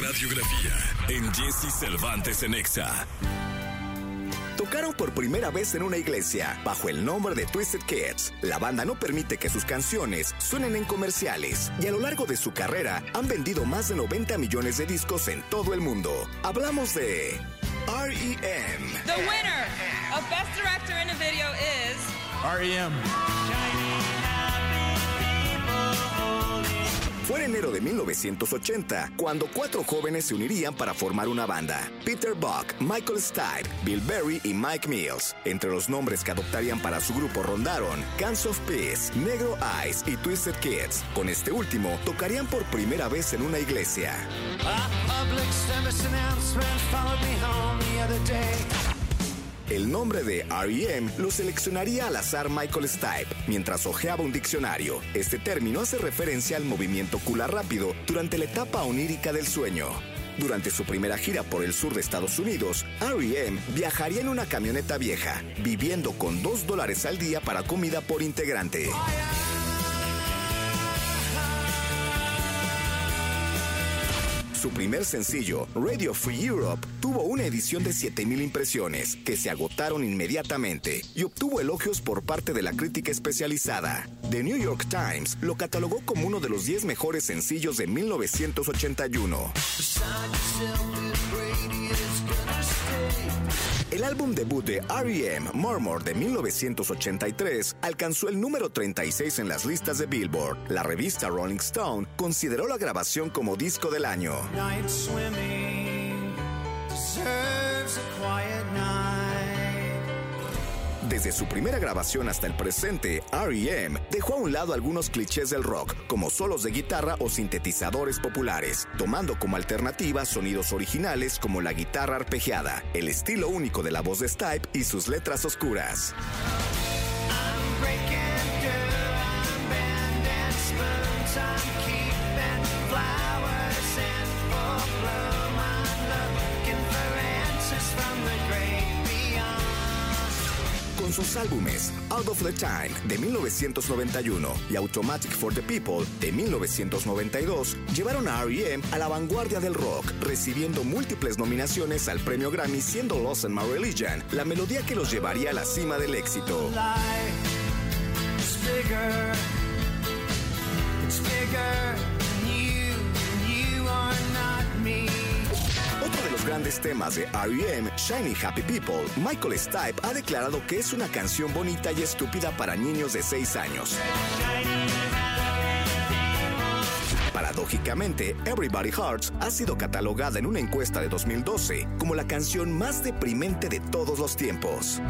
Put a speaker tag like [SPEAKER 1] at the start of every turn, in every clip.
[SPEAKER 1] radiografía en Jesse Cervantes en Exa.
[SPEAKER 2] Tocaron por primera vez en una iglesia, bajo el nombre de Twisted Kids. La banda no permite que sus canciones suenen en comerciales y a lo largo de su carrera han vendido más de 90 millones de discos en todo el mundo. Hablamos de REM.
[SPEAKER 3] The winner of Best Director in a Video is
[SPEAKER 4] REM.
[SPEAKER 2] Fue en enero de 1980 cuando cuatro jóvenes se unirían para formar una banda. Peter Buck, Michael Stipe, Bill Berry y Mike Mills. Entre los nombres que adoptarían para su grupo rondaron Guns of Peace, Negro Eyes y Twisted Kids. Con este último tocarían por primera vez en una iglesia. El nombre de REM lo seleccionaría al azar Michael Stipe mientras hojeaba un diccionario. Este término hace referencia al movimiento ocular rápido durante la etapa onírica del sueño. Durante su primera gira por el sur de Estados Unidos, REM viajaría en una camioneta vieja, viviendo con dos dólares al día para comida por integrante. Su primer sencillo, Radio Free Europe, tuvo una edición de 7000 impresiones que se agotaron inmediatamente y obtuvo elogios por parte de la crítica especializada. The New York Times lo catalogó como uno de los 10 mejores sencillos de 1981. El álbum debut de R.E.M., Murmur de 1983, alcanzó el número 36 en las listas de Billboard. La revista Rolling Stone consideró la grabación como disco del año. Desde su primera grabación hasta el presente, R.E.M. dejó a un lado algunos clichés del rock, como solos de guitarra o sintetizadores populares, tomando como alternativa sonidos originales como la guitarra arpegiada, el estilo único de la voz de Stipe y sus letras oscuras. Sus álbumes Out of the Time de 1991 y Automatic for the People de 1992 llevaron a R.E.M. a la vanguardia del rock, recibiendo múltiples nominaciones al premio Grammy siendo Lost in My Religion la melodía que los llevaría a la cima del éxito. Grandes temas de R.E.M., Shiny Happy People, Michael Stipe ha declarado que es una canción bonita y estúpida para niños de 6 años. Paradójicamente, Everybody Hearts ha sido catalogada en una encuesta de 2012 como la canción más deprimente de todos los tiempos.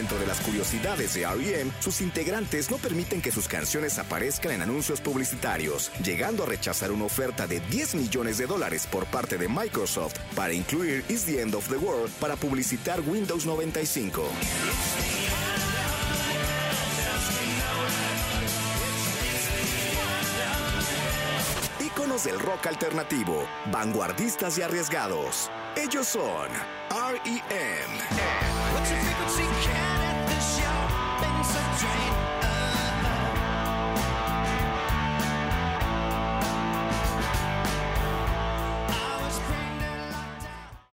[SPEAKER 2] Dentro de las curiosidades de R.E.M., sus integrantes no permiten que sus canciones aparezcan en anuncios publicitarios, llegando a rechazar una oferta de 10 millones de dólares por parte de Microsoft para incluir Is the End of the World para publicitar Windows 95. Íconos del rock alternativo, vanguardistas y arriesgados. Ellos son R.E.M. What's your frequency? Can at this show? Been so drained.